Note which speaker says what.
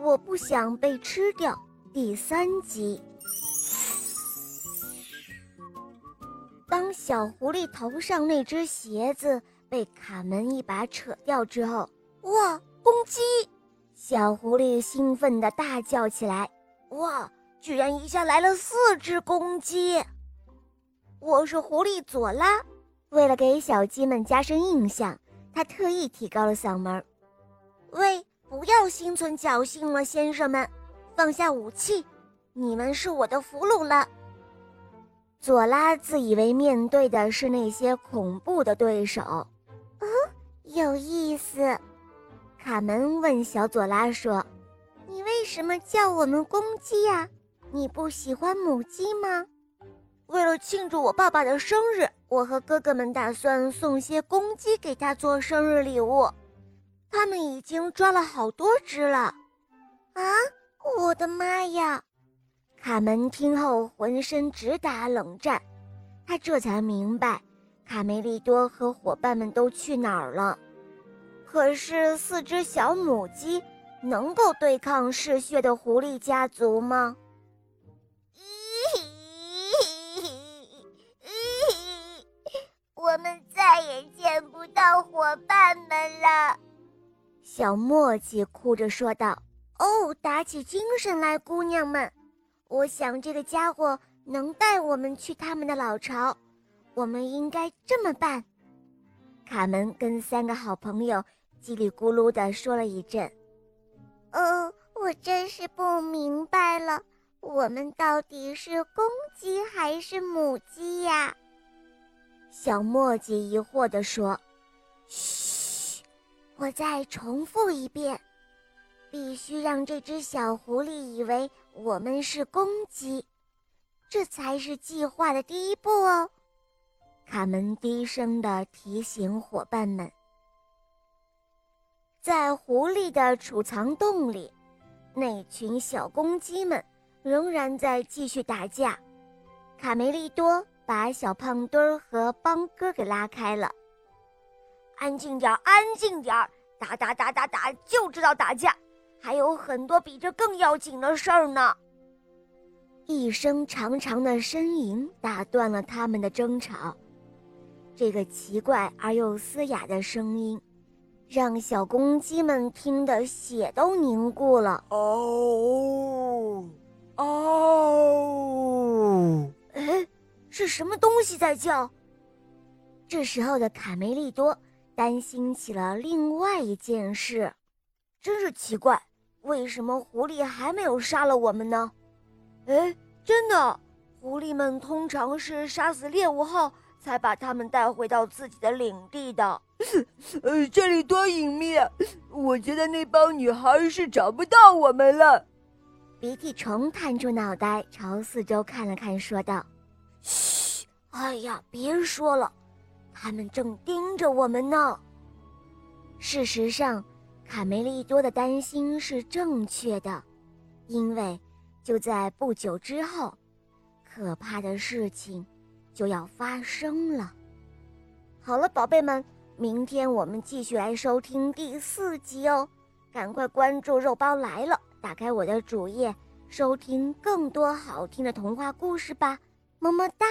Speaker 1: 我不想被吃掉。第三集，当小狐狸头上那只鞋子被卡门一把扯掉之后，哇，公鸡！小狐狸兴奋地大叫起来：“哇，居然一下来了四只公鸡！”我是狐狸佐拉，为了给小鸡们加深印象，他特意提高了嗓门：“喂，要心存侥幸了，先生们，放下武器，你们是我的俘虏了。”佐拉自以为面对的是那些恐怖的对手。哦，有意思。卡门问小佐拉说：“你为什么叫我们公鸡呀？你不喜欢母鸡吗？”为了庆祝我爸爸的生日，我和哥哥们打算送些公鸡给他做生日礼物。他们已经抓了好多只了。啊！我的妈呀！卡门听后浑身直打冷战，他这才明白卡梅利多和伙伴们都去哪儿了。可是四只小母鸡能够对抗嗜血的狐狸家族吗？小墨迹哭着说道。“哦，打起精神来，姑娘们！我想这个家伙能带我们去他们的老巢。我们应该这么办。”卡门跟三个好朋友叽里咕噜地说了一阵。“哦，我真是不明白了，我们到底是公鸡还是母鸡呀？”小墨迹疑惑地说：“嘘，我再重复一遍，必须让这只小狐狸以为我们是公鸡，这才是计划的第一步哦。”卡门低声地提醒伙伴们。在狐狸的储藏洞里，那群小公鸡们仍然在继续打架。卡梅利多。把小胖墩儿和邦哥给拉开了。安静点儿，安静点儿！打打打打打，就知道打架，还有很多比这更要紧的事儿呢。一声长长的呻吟打断了他们的争吵。这个奇怪而又嘶哑的声音，让小公鸡们听得血都凝固了。哦，哦，哎。是什么东西在叫？这时候的卡梅利多担心起了另外一件事，真是奇怪，为什么狐狸还没有杀了我们呢？哎，真的，狐狸们通常是杀死猎物后才把它们带回到自己的领地的。
Speaker 2: 呃，这里多隐秘啊！我觉得那帮女孩是找不到我们了。
Speaker 1: 鼻涕虫探出脑袋朝四周看了看，说道。嘘！哎呀，别说了，他们正盯着我们呢。事实上，卡梅利多的担心是正确的，因为就在不久之后，可怕的事情就要发生了。好了，宝贝们，明天我们继续来收听第四集哦！赶快关注“肉包来了”，打开我的主页，收听更多好听的童话故事吧。么么哒。